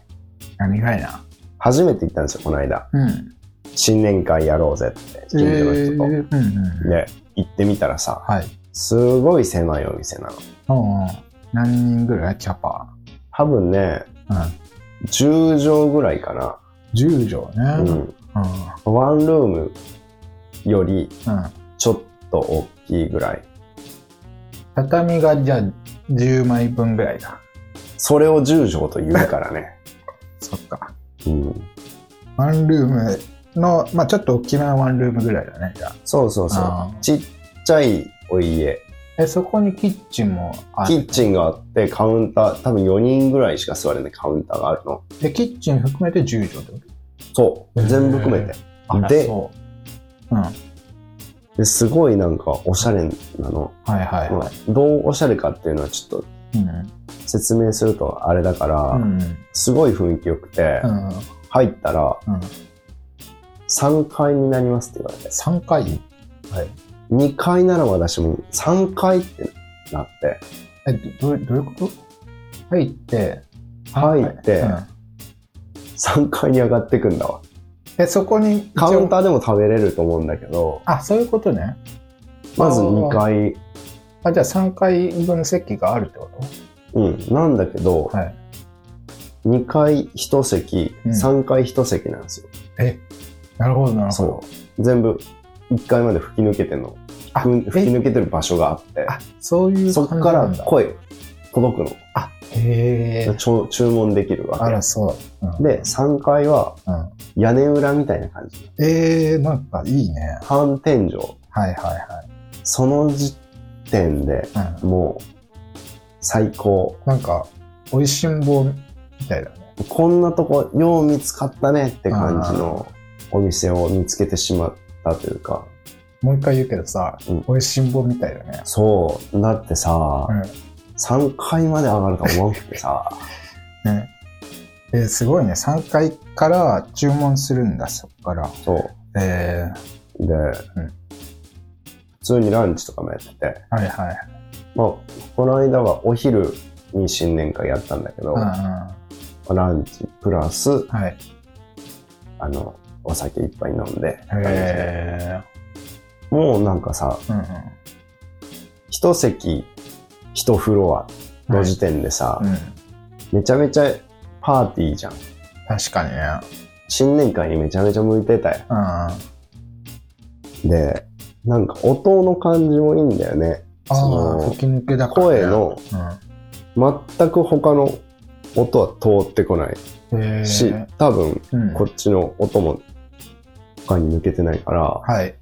何がいな。
初めて行ったんですよ、この間。
うん。
新年会やろうぜって、近所の人と。
うんうん。
で、行ってみたらさ、
はい。
すごい狭いお店なの。
う。何人ぐらい？キャパ。
多分ね、
うん。
10畳ぐらいかな。
10畳ね。
うん。
うん。
ワンルームより
うん。
ちょっと大きいぐらい。
畳がじゃあ10枚分ぐらいだ。
それを10畳と言うからね。(laughs)
そっか。
うん。
ワンルームの、まあちょっと大きめのワンルームぐらいだね、じゃあ。
そうそうそう。ちっちゃいお家。
え、そこにキッチンもある。
キッチンがあって、カウンター、多分4人ぐらいしか座れないカウンターがあるの。
で、キッチン含めて10畳ってこ
そう。全部含めて。で
そう。うん。はい
ですごいなんかおしゃれなの。
はいはい。
まあどうおしゃれかっていうのはちょっと
うん。
説明するとあれだから、
うん。
すごい雰囲気良くて、
うん。
入ったら
うん。
3階になりますって言われて。
3回はい。
2階ならまだしも3階ってなって、
え、どどういうこと？入って、
入って
うん
3階に上がってくんだわ。
え、そこに
カウンターでも食べれると思うんだけど、
あ、そういうことね。
まず2階、
あ、じゃあ3回分席があるってこ
うん、なんだけど、
とはい。
2階1席、
うん
3階1席なんですよ。
え、なるほど、なるほ
そう。全部1階まで吹き抜けてんの。吹き抜けてる場所があって、あ、
そういう
そっから声届くの。
あ、へえ。
注文できるわけ。
あら、そ
う。うん、で、3階は、屋根裏みたいな感じ。
ええー、なんかいいね。
半天井。
はいはいはい。
その時点で、もう、最高。
なんか、美味しんぼみたいだね。
こんなとこ、よう見つかったねって感じのお店を見つけてしまったというか。
もう一回言うけどさ、うん、美味しんぼみたいだね。
そう。だってさ、うん、3階まで上がると思わなくてさ。(laughs)
ね。えすごいね。3階から注文するんだ、そっから。
そう。
え
ー、で、うん、普通にランチとかもやってて。
はいはい。
まあ、この間はお昼に新年会やったんだけど、うんうん、ランチプラス、
はい、
あの、お酒いっぱい飲んで、
へ
もうなんかさ、うんうん、一席、一フロアの時点でさ、はいうん、めちゃめちゃパーティーじゃん。
確かにね。
新年会にめちゃめちゃ向いてたよ。
うん、
で、なんか音の感じもいいんだよね。
その
ね、声の、全く他の音は通ってこないし、多分、こっちの音も他に抜けてないから、
はい、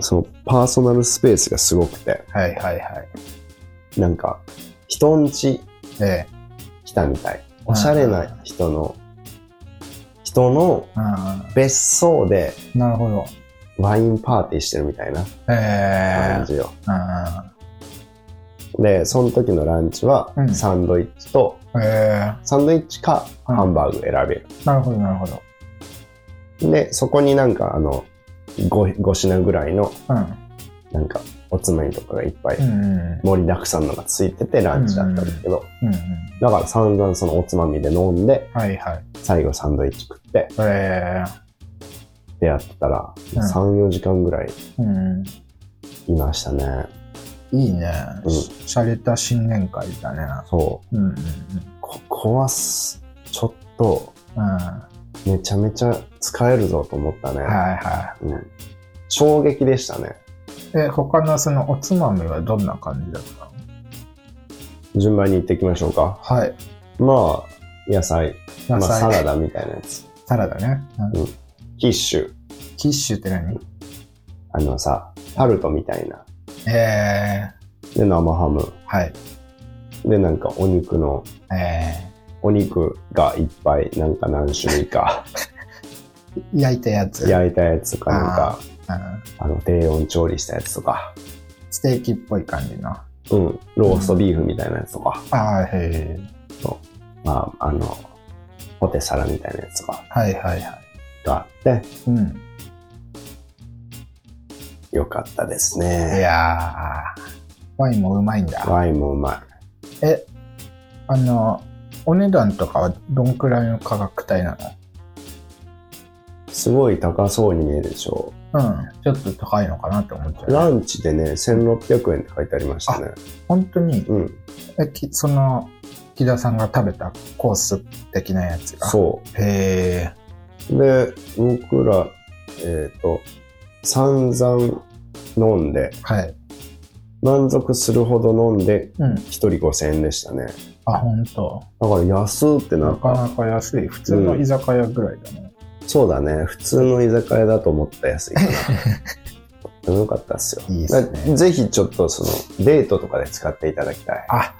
そのパーソナルスペースがすごくて、
はいはいはい。
なんか、人んち来たみたい。おしゃれな人の、人の別荘で、
なるほど。
ワインパーティーしてるみたいな感じよ。で、その時のランチは、サンドイッチと、
うん、
サンドイッチかハンバーグ選べる。
なるほど、なるほ
ど。で、そこになんかあの、5, 5品ぐらいの、
うん、
なんか、おつまみとかがいっぱい盛りだくさんのがついててランチだったんだけど、
うんうん、
だから散々そのおつまみで飲んで、
はいはい、
最後サンドイッチ食って、
え
ー、でやってたら、3、4時間ぐらいいましたね。
いいね。うん。しゃれた新年会だね。
そ
う。うんうんうん。
ここはちょっと、
うん。
めちゃめちゃ使えるぞと思ったね。
はいは
い。うん。衝撃でしたね。
え、他のそのおつまみはどんな感じだった
の？順番に行っていきましょうか。
はい。
まあ、野菜。野菜まあ、サラダみたいなやつ。
サラダね。
うん。キッシュ。
キッシュって何？
あのさ、タルトみたいな。
え
ー、で、生ハム。
はい。
で、なんかお肉の、
え
ー、お肉がいっぱい、なんか何種類か。(laughs)
焼いたやつ。
焼いたやつとか、なんか、あの、低温調理したやつとか。
ステーキっぽい感じの。
うん。ローストビーフみたいなやつとか。
うん、ああ、へえ。
そう。まあ、あの、ポテサラみたいなやつとか。
はいはいはい。
があって。
うん。
よかったですね。
いやー、ワインもうまいんだ。
ワインもうま
い。え、あの、お値段とかはどんくらいの価格帯なの？
すごい高そうに見えるでし
ょう。うん。ちょっと高いのかなって思っちゃう。
ランチでね、1600円って書いてありましたね。
本当に？
うん。
え、きその、木田さんが食べたコース的なやつが？
そ
う。へ
え。で、僕ら、えっ、ー、と、散々飲んで、
はい。
満足するほど飲んで、
うん。
1人5000円でしたね。
あ、本当。
だから安ってな
なかなか安い。普通の居酒屋ぐらいだね。
そうだね。普通の居酒屋だと思った安いかな。(laughs) よかったっすよ。
いいっすね。
ぜひちょっとその、デートとかで使っていただきたい。
あ、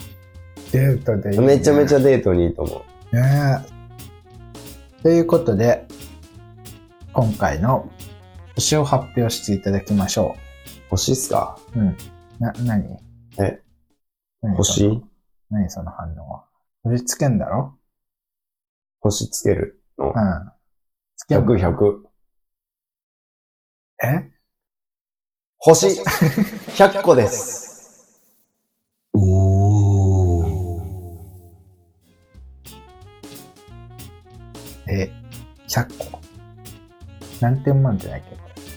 デートでいい、ね。
めちゃめちゃデートにいいと思
う。ねえ。ということで、今回の星を発表していただきましょ
う。星っすか？
うん。な、何？
え？星？
何その反応は？星つけんだろ？
星つけるの？
うん。
つけ100、100。
え？
星 (laughs) 100個です。
おー。え、100個？何点満点だっ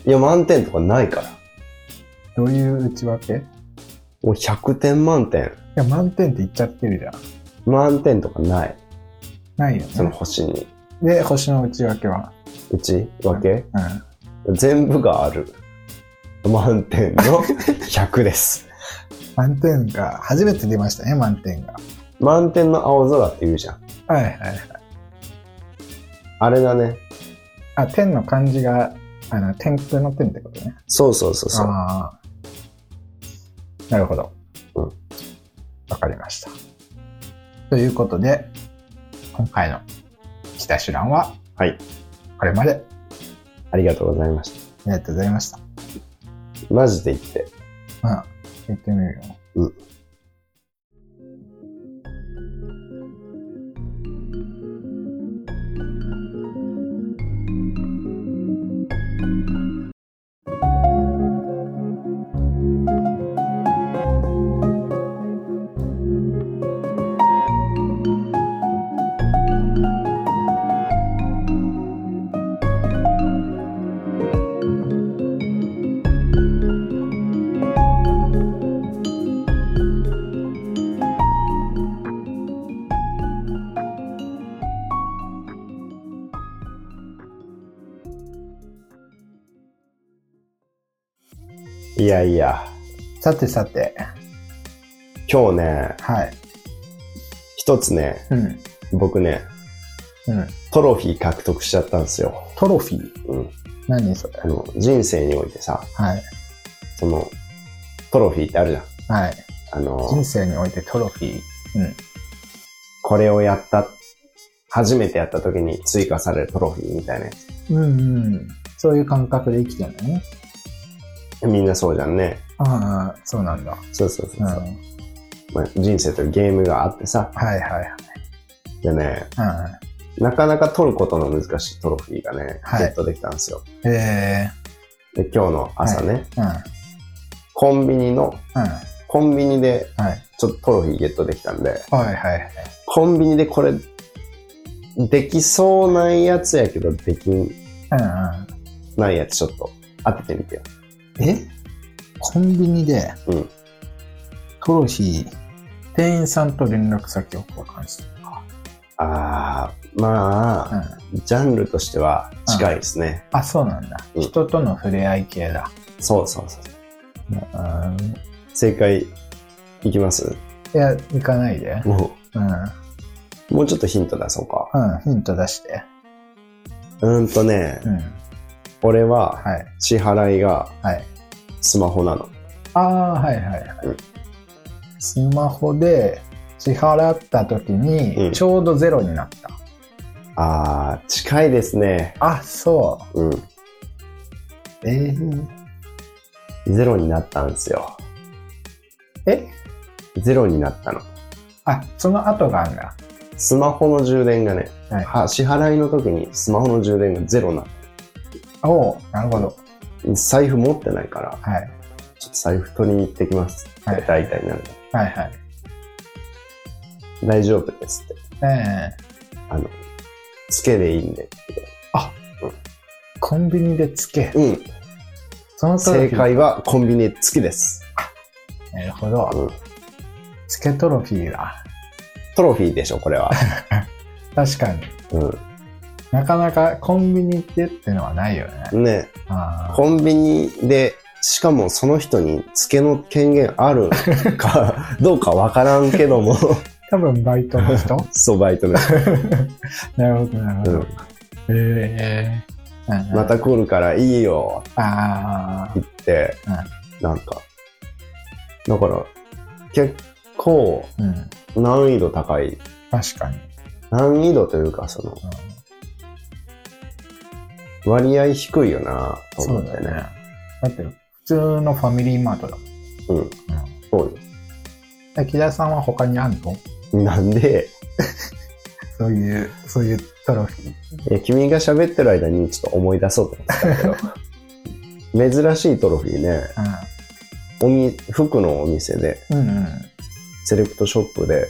け？
いや、満点とかないから。
どういう内訳？い
もう100点満点。
や、満点って言っちゃってるじゃん。
満点とかない。
ないよね。
その星に。
で、星の内訳は？
内訳
うん。
全部がある。満点の (laughs) 100です。
満点が、初めて出ましたね、満点が。
満点の青空って言うじゃん。
はいはいはい。
あれだね。
あ、天の漢字が、あの、天空の天ってことね。
そうそうそうそう。ああ。
なるほど。うん。わかりました。ということで、今回の北手段は、
はい。
これまで。
ありがとうございまし
た。ありがとうございました。
マジで言って。
うん。言ってみるよ。
うん。やいや。
さてさて。
今日ね、
はい。
一つね、
うん、
僕ね、
うん、
トロフィー獲得しちゃったんですよ。
トロフィー？
うん。
何それ？
あの、人生においてさ、
はい。
その、トロフィーってあるじゃ
ん。はい。
あの、
人生においてトロフィー？うん。
これをやった、初めてやった時に追加されるトロフィーみたいなや
つ。うんうん。そういう感覚で生きてるんだね。
みんなそうじゃんね。
ああ、そうなんだ。
そうそうそうそう、うん、まあ、人生というゲームがあってさ。
はいはいはい。
でね、うん、なかなか取ることの難しいトロフィーがね、はい、ゲットできたんですよ。
へ
え。で、今日の朝ね、
はいうん、
コンビニの、
うん、
コンビニで、ちょっとトロフィーゲットできたんで、
はいはい。
コンビニでこれ、できそうなやつやけど、できん、ないやつちょっと当ててみてよ。
え？コンビニで、
うん。
トロフィー、店員さんと連絡先を交換してるか。
ああ、まあ、うん、ジャンルとしては近いですね。
うん、あ、そうなんだ、うん、人との触れ合い系だ。
そうそうそう。うん、正解、いきます？
いや、いかないで。
も
う。うん。
もうちょっとヒント出そうか。
うん、ヒント出して。
うんとね、
うん、
俺は、支払いが、スマホなの。
ああ、はいはいはい。うん、スマホで支払った時に、ちょうどゼロになった。うん、
ああ、近いですね。
あ、そ
う。うん。
ええー、
ゼロになったんですよ。
え？
ゼロになったの。
あ、その後があるんだ。
スマホの充電がね、はい、支払いの時にスマホの充電がゼロになった。
おなるほど。
財布持ってないから、
はい。
ちょっと財布取りに行ってきますって、大体なる。
はいはい。
大丈夫ですって。
ええ
あの、つけでいいんで。
あ、うん。コンビニでつけ。
うん。
その
正解はコンビニつきです。
なるほど。
うん。
つけトロフィーだ。
トロフィーでしょ、これは。(laughs)
確かに。
うん。
なかなかコンビニってってのはないよね。
ね。コンビニで、しかもその人に付けの権限あるか (laughs) どうかわからんけども
多分バイトの人？(laughs)
そう、バイトの人。(laughs)
なるほど、なるほど。うん、え
えー、また来るからいいよ。
あ
言って、うん、なんか。だから、結構、難易度高い。
確かに。
難易度というか、その、うん割合低いよなと思ってね。だね
だって普通のファミリーマートだ。
うん。うん、そうよ。
木田さんは他にあん
の？なんで？
そういう、そういうトロフィ
ー。いや、君が喋ってる間にちょっと思い出そうと思ったけど。珍しいトロフィーね。うん、おみ服のお店で、
うんうん、
セレクトショップで、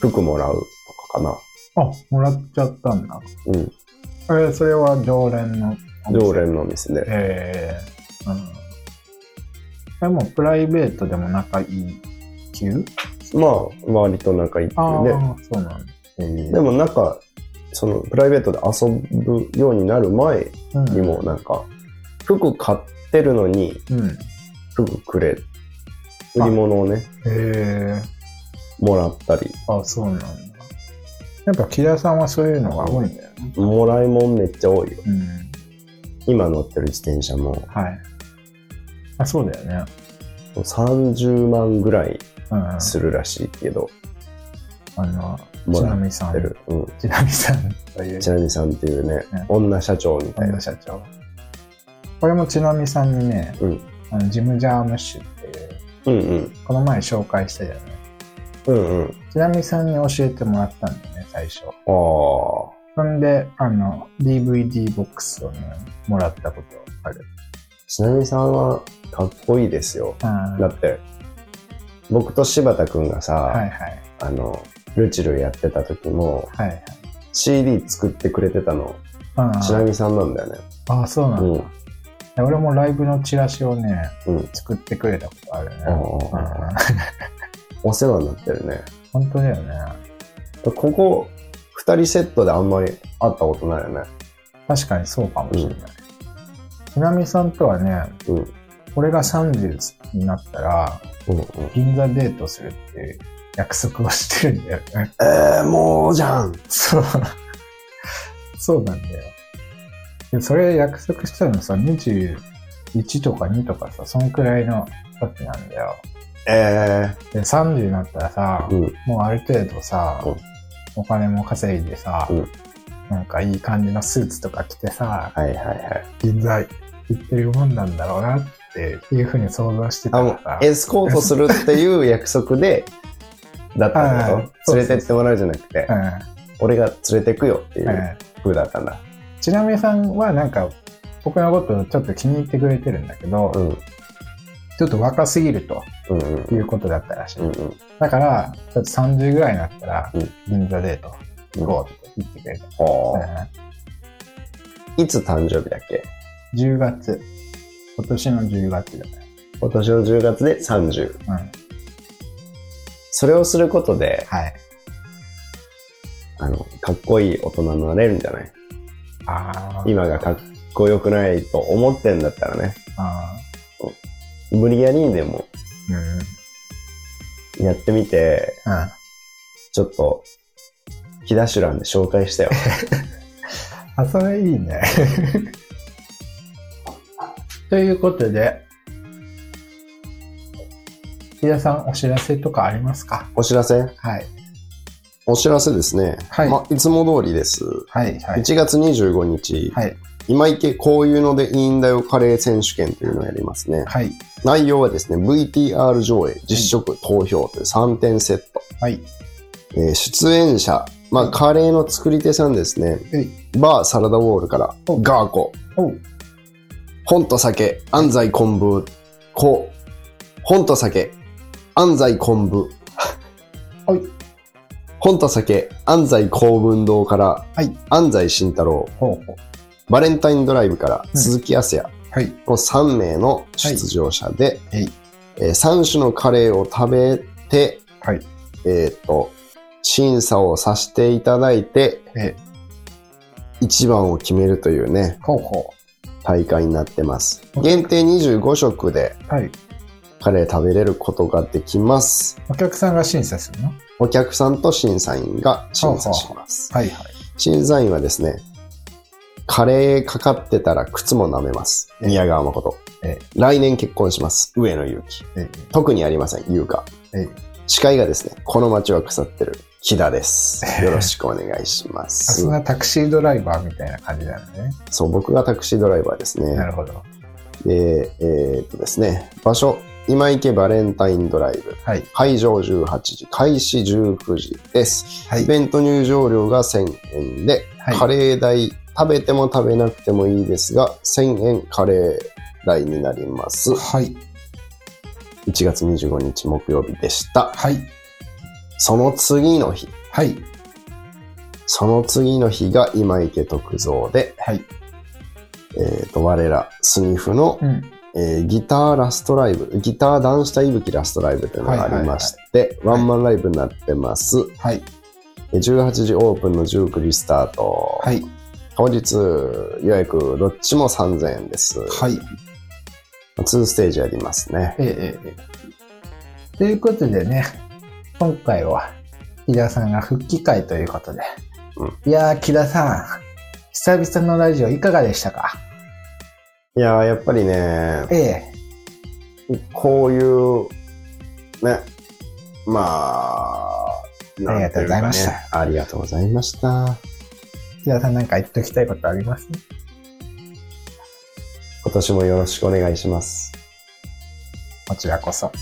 服もらうとかかな。
あ、もらっちゃったんだ。
うん。
えー、それは常連の
常連のお店で。
ええー、うん。でもプライベートでも仲いい級
まあ、割と仲いいっていうね。
ああ、そうなんだ。
えー、でもなんか、そのプライベートで遊ぶようになる前にもなんか、服買っってるのに、
うん。
服くれ。売り物をね。もらったり。
あ、そうなんだ。やっぱ木田さんはそういうのが多いんだよね。
もらいもんめっちゃ多いよ。
うん。
今乗ってる自転車も
はい。あ、そうだよね。
30万ぐらい
うんうん。
するらしいけど、
あの、
もらっ
ちなみさん。
うん。
ちなみさんという
ちなみさんっていうね、
うん
女社長みたいな。
女社長。これもちなみさんにね、
うん。
あのジム・ジャームッシュっていう、
うんうん。
この前紹介したよね。
うんうん。
ちなみさんに教えてもらったんだよね、最初。
ああ。
そんで、あの、DVD ボックスをね、もらったことある。
ちなみさんはかっこいいですよ。
あ
だって、僕と柴田くんがさ、
はいはい。
あの、ルチルやってた時も、
はいはい。
CD 作ってくれてたの、
あ
ちなみさんなんだよね。
ああ、そうなんだ。
うん。
俺もライブのチラシをね、
うん。
作ってくれたことあるね。
ああ
うん
お世話になってるね。
本当だよね。
ここ、二人セットであんまり会ったことないよね。
確かにそうかもしれない。ちなみさんとはね、
うん。
俺が30になったら、
うんうん。
銀座デートするっていう約束をしてるんだよね。
えー、もうじゃん。
そう。そうなんだよ。で、それ約束したのさ、21とか2とかさ、そんくらいの時なんだよ。
え
で、30になったらさ、
ー、うん。
もうある程度さ、
うん。
お金も稼いでさ、
うん。
なんかいい感じのスーツとか着てさ、
はいはいはい。
銀座行ってるもんなんだろうなっていうふうに想像してたら。
エスコートするっていう約束で、だったんだ
はい。
ろ連れてってもらうじゃなくて、
う
俺が連れてくよってい
んう
うん風だったんだ。
ちなみさんはなんか、僕のことをちょっと気に入ってくれてるんだけど、
うん。
ちょっと若すぎると
うんうん。
いうことだったらしい。
うんうん。
だから、ちょっと30ぐらいになったら
うん、
銀座デート行こうって言ってくれた。
いつ誕生日だっけ
？10月。今年の10月だね。
今年の10月で30。
うん。
それをすることで、
はい。
あの、かっこいい大人になれるんじゃない？
ああ。
今がかっこよくないと思ってんだったらね、
あ
無理やりにでも
ーうん。
やってみて、
うん。
ちょっと、木田シュランで紹介したよ。(laughs)
あ、それいいね。(laughs) ということで、木田さん、お知らせとかありますか？
お知らせ？
はい。
お知らせですね。
はい
ま、いつも通りです。
はい、はい。
1月25日、
はい、
今池こういうのでいいんだよカレー選手権というのをやりますね。
はい、
内容はですね、VTR 上映、実食、投票という3点セット。
はい。
えー出演者、まあ、カレーの作り手さんですね。
はい。
バーサラダウォールから、
お
ガーコ。本と酒、安西昆布、こう、本と酒、安西昆布、
はい。
本と酒、安西公文 (laughs) 堂から、
はい。
安西慎太郎、
ほうほう。
バレンタインドライブから
うん
鈴木康也、
はい。
この3名の出場者で、
はい。
え3種のカレーを食べて、
はい。
えっ、と、審査をさせていただいて、
え、
一番を決めるというね、
ほうほ
大会になってます。限定25食で
う。はい。
カレー食べれることができます。
お客さんが審査するの？
お客さんと審査員が審査します。
はい、はい。
審査員はですね、カレーかかってたら靴も舐めます。
ええ
宮川誠。
え
来年結婚します。上野祐希。
え、
特にありません。優香。
え、
司会がですね、この街は腐ってる木田です。よろしくお願いしま
さ
す
す。がタクシードライバーみたいな感じなのね。
そう、僕がタクシードライバーですね。
なるほど。
で、えーっとですね、場所、今池バレンタインドライブ。
はい。
会場18時、開始19時です。
はい
イベント入場料が1000円で、
はい
カレー代、食べても食べなくてもいいですが、1000円カレー代になります。
はい。
1月25日木曜日でした。
はい。
その次の日、
はい。
その次の日が今池徳蔵で、
はい。
えっ、と、我らスニフの、
うん。
えーギターラストライブ、ギター男子対ぶきラストライブというのがありまして、ワンマンライブになってます。
はい。
えー18時オープンの19時スタート。
はい。
当日予約どっちも3000円です。
はい。
2ステージありますね。
ええ、ええ。ということでね、今回は、木田さんが復帰会ということで。うん、いやー、木田さん、久々のラジオいかがでしたか？
いやー、やっぱりね、
ええ。
こういう、ね、まあ、
ありがとうございました。
ありがとうございました。
木田さんなんか言っときたいことあります？
今年もよろしくお願いします。
こちらこそ。